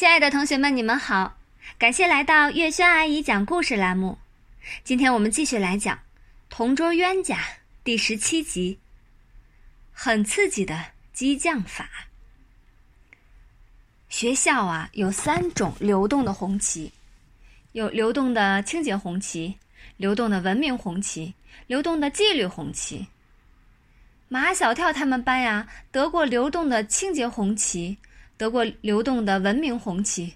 亲爱的同学们，你们好！感谢来到月轩阿姨讲故事栏目。今天我们继续来讲《同桌冤家》第十七集，很刺激的激将法。学校啊，有三种流动的红旗，有流动的清洁红旗、流动的文明红旗、流动的纪律红旗。马小跳他们班呀，得过流动的清洁红旗。得过流动的文明红旗，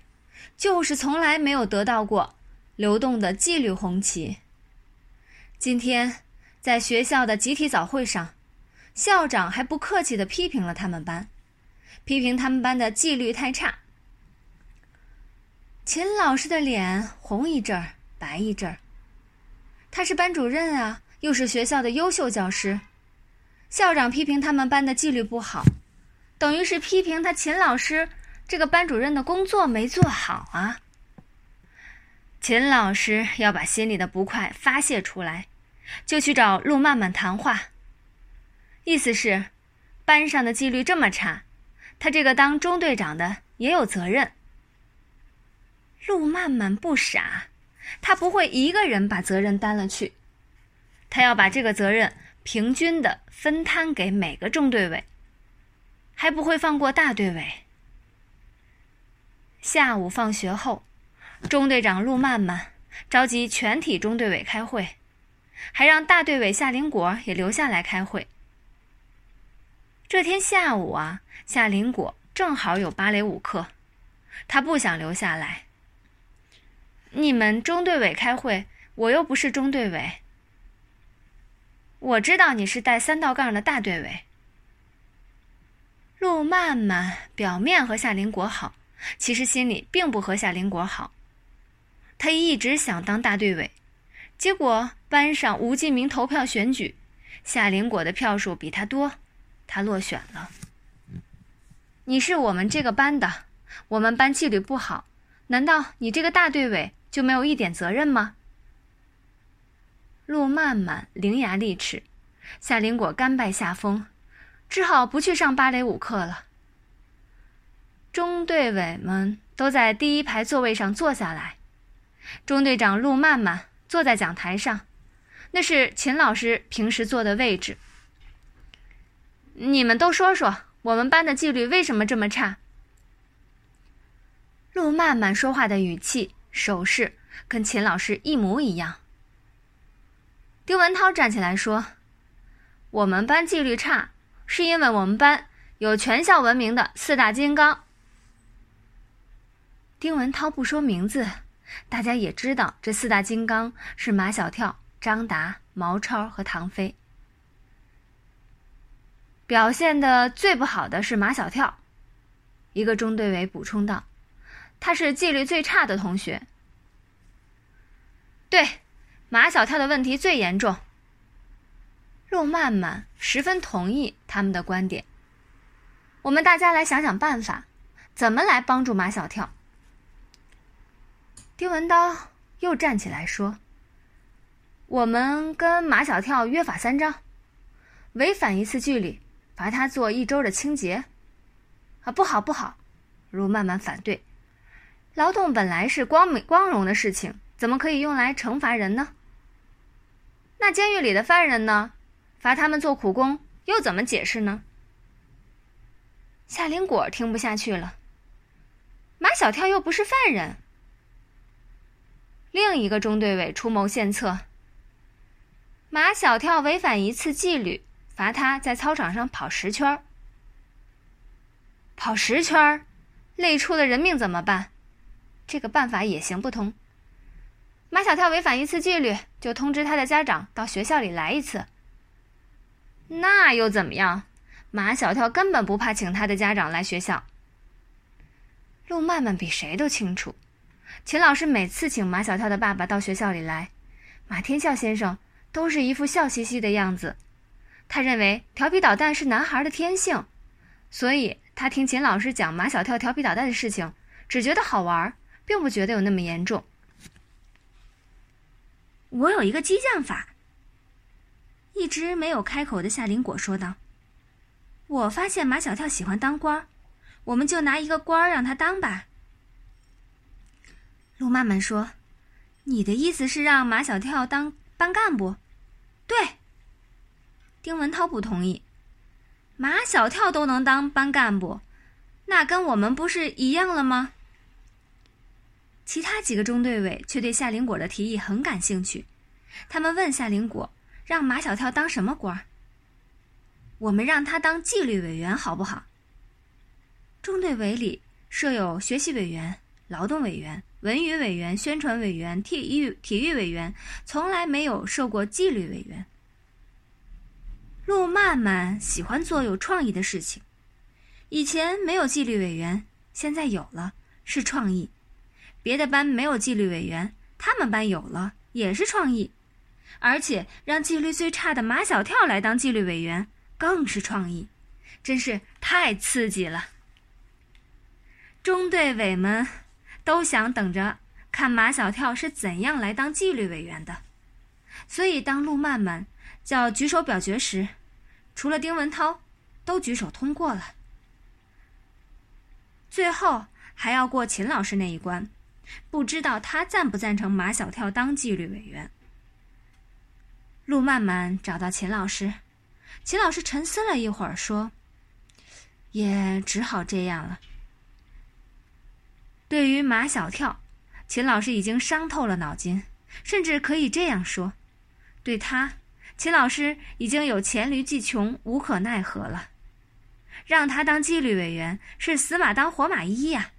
就是从来没有得到过流动的纪律红旗。今天在学校的集体早会上，校长还不客气地批评了他们班，批评他们班的纪律太差。秦老师的脸红一阵儿白一阵儿，他是班主任啊，又是学校的优秀教师，校长批评他们班的纪律不好。等于是批评他秦老师这个班主任的工作没做好啊！秦老师要把心里的不快发泄出来，就去找陆曼曼谈话。意思是，班上的纪律这么差，他这个当中队长的也有责任。陆曼曼不傻，他不会一个人把责任担了去，他要把这个责任平均的分摊给每个中队委。还不会放过大队委。下午放学后，中队长陆曼曼召集全体中队委开会，还让大队委夏林果也留下来开会。这天下午啊，夏林果正好有芭蕾舞课，他不想留下来。你们中队委开会，我又不是中队委。我知道你是带三道杠的大队委。陆曼曼表面和夏林果好，其实心里并不和夏林果好。他一直想当大队委，结果班上吴进明投票选举，夏林果的票数比他多，他落选了。你是我们这个班的，我们班纪律不好，难道你这个大队委就没有一点责任吗？陆曼曼伶牙俐齿，夏林果甘拜下风。只好不去上芭蕾舞课了。中队委们都在第一排座位上坐下来，中队长陆曼曼坐在讲台上，那是秦老师平时坐的位置。你们都说说，我们班的纪律为什么这么差？陆曼曼说话的语气、手势跟秦老师一模一样。丁文涛站起来说：“我们班纪律差。”是因为我们班有全校闻名的四大金刚。丁文涛不说名字，大家也知道这四大金刚是马小跳、张达、毛超和唐飞。表现的最不好的是马小跳，一个中队委补充道：“他是纪律最差的同学。”对，马小跳的问题最严重。陆曼曼十分同意他们的观点。我们大家来想想办法，怎么来帮助马小跳？丁文刀又站起来说：“我们跟马小跳约法三章，违反一次纪律，罚他做一周的清洁。”啊，不好不好！陆曼曼反对。劳动本来是光明光荣的事情，怎么可以用来惩罚人呢？那监狱里的犯人呢？罚他们做苦工，又怎么解释呢？夏林果听不下去了。马小跳又不是犯人。另一个中队委出谋献策：马小跳违反一次纪律，罚他在操场上跑十圈跑十圈累出了人命怎么办？这个办法也行不通。马小跳违反一次纪律，就通知他的家长到学校里来一次。那又怎么样？马小跳根本不怕请他的家长来学校。陆曼曼比谁都清楚，秦老师每次请马小跳的爸爸到学校里来，马天笑先生都是一副笑嘻嘻的样子。他认为调皮捣蛋是男孩的天性，所以他听秦老师讲马小跳调皮捣蛋的事情，只觉得好玩，并不觉得有那么严重。我有一个激将法。一直没有开口的夏林果说道：“我发现马小跳喜欢当官儿，我们就拿一个官儿让他当吧。”陆曼曼说：“你的意思是让马小跳当班干部？”对。丁文涛不同意：“马小跳都能当班干部，那跟我们不是一样了吗？”其他几个中队委却对夏林果的提议很感兴趣，他们问夏林果：“让马小跳当什么官儿？”我们让他当纪律委员好不好？中队委里设有学习委员、劳动委员、文娱委员、宣传委员、体育体育委员，从来没有设过纪律委员。陆曼曼喜欢做有创意的事情，以前没有纪律委员，现在有了，是创意。别的班没有纪律委员，他们班有了，也是创意。而且让纪律最差的马小跳来当纪律委员，更是创意，真是太刺激了。中队委们都想等着看马小跳是怎样来当纪律委员的，所以当陆曼曼叫举手表决时，除了丁文涛，都举手通过了。最后还要过秦老师那一关。不知道他赞不赞成马小跳当纪律委员。陆曼曼找到秦老师，秦老师沉思了一会儿，说：“也只好这样了。”对于马小跳，秦老师已经伤透了脑筋，甚至可以这样说：对他，秦老师已经有黔驴技穷，无可奈何了。让他当纪律委员，是死马当活马医呀。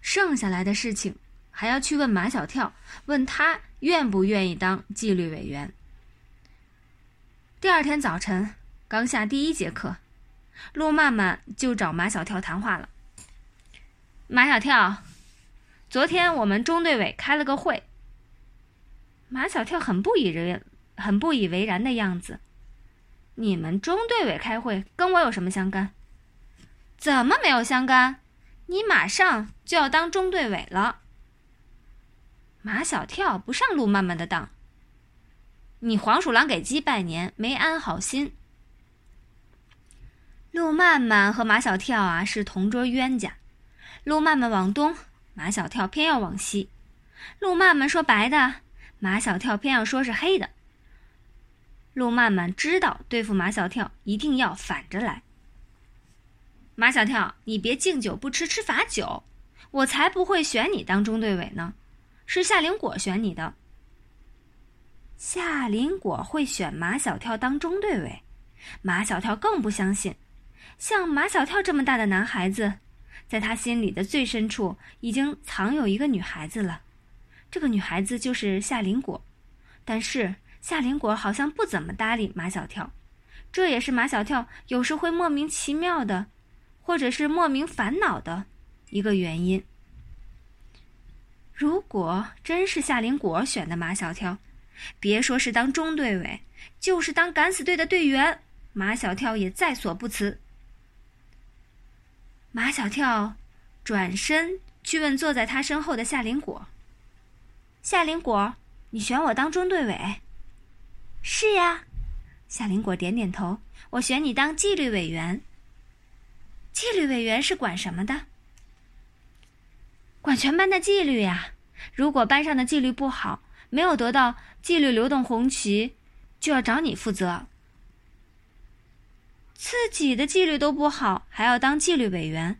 剩下来的事情，还要去问马小跳，问他愿不愿意当纪律委员。第二天早晨，刚下第一节课，陆曼曼就找马小跳谈话了。马小跳，昨天我们中队委开了个会。马小跳很不以人很不以为然的样子。你们中队委开会跟我有什么相干？怎么没有相干？你马上就要当中队委了。马小跳不上陆曼曼的当。你黄鼠狼给鸡拜年，没安好心。陆曼曼和马小跳啊是同桌冤家，陆曼曼往东，马小跳偏要往西。陆曼曼说白的，马小跳偏要说是黑的。陆曼曼知道对付马小跳一定要反着来。马小跳，你别敬酒不吃吃罚酒，我才不会选你当中队委呢，是夏林果选你的。夏林果会选马小跳当中队委，马小跳更不相信。像马小跳这么大的男孩子，在他心里的最深处已经藏有一个女孩子了，这个女孩子就是夏林果。但是夏林果好像不怎么搭理马小跳，这也是马小跳有时会莫名其妙的。或者是莫名烦恼的一个原因。如果真是夏林果选的马小跳，别说是当中队委，就是当敢死队的队员，马小跳也在所不辞。马小跳转身去问坐在他身后的夏林果：“夏林果，你选我当中队委？”“是呀。”夏林果点点头，“我选你当纪律委员。”纪律委员是管什么的？管全班的纪律呀。如果班上的纪律不好，没有得到纪律流动红旗，就要找你负责。自己的纪律都不好，还要当纪律委员，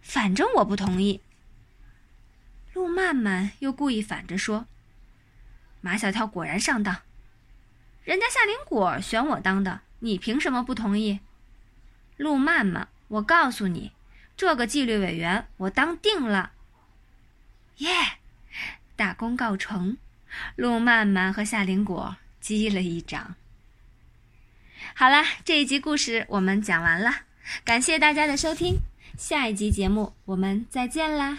反正我不同意。陆曼曼又故意反着说：“马小跳果然上当，人家夏林果选我当的，你凭什么不同意？”陆曼曼。我告诉你，这个纪律委员我当定了。耶，大功告成，陆曼曼和夏林果击了一掌。好了，这一集故事我们讲完了，感谢大家的收听，下一集节目我们再见啦。